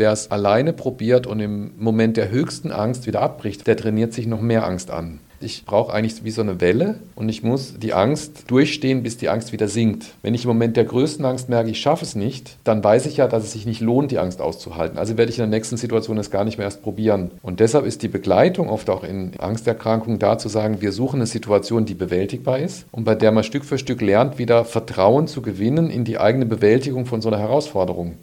wer es alleine probiert und im Moment der höchsten Angst wieder abbricht, der trainiert sich noch mehr Angst an. Ich brauche eigentlich wie so eine Welle und ich muss die Angst durchstehen, bis die Angst wieder sinkt. Wenn ich im Moment der größten Angst merke, ich schaffe es nicht, dann weiß ich ja, dass es sich nicht lohnt, die Angst auszuhalten. Also werde ich in der nächsten Situation es gar nicht mehr erst probieren. Und deshalb ist die Begleitung oft auch in Angsterkrankungen da zu sagen, wir suchen eine Situation, die bewältigbar ist und bei der man Stück für Stück lernt, wieder Vertrauen zu gewinnen in die eigene Bewältigung von so einer Herausforderung.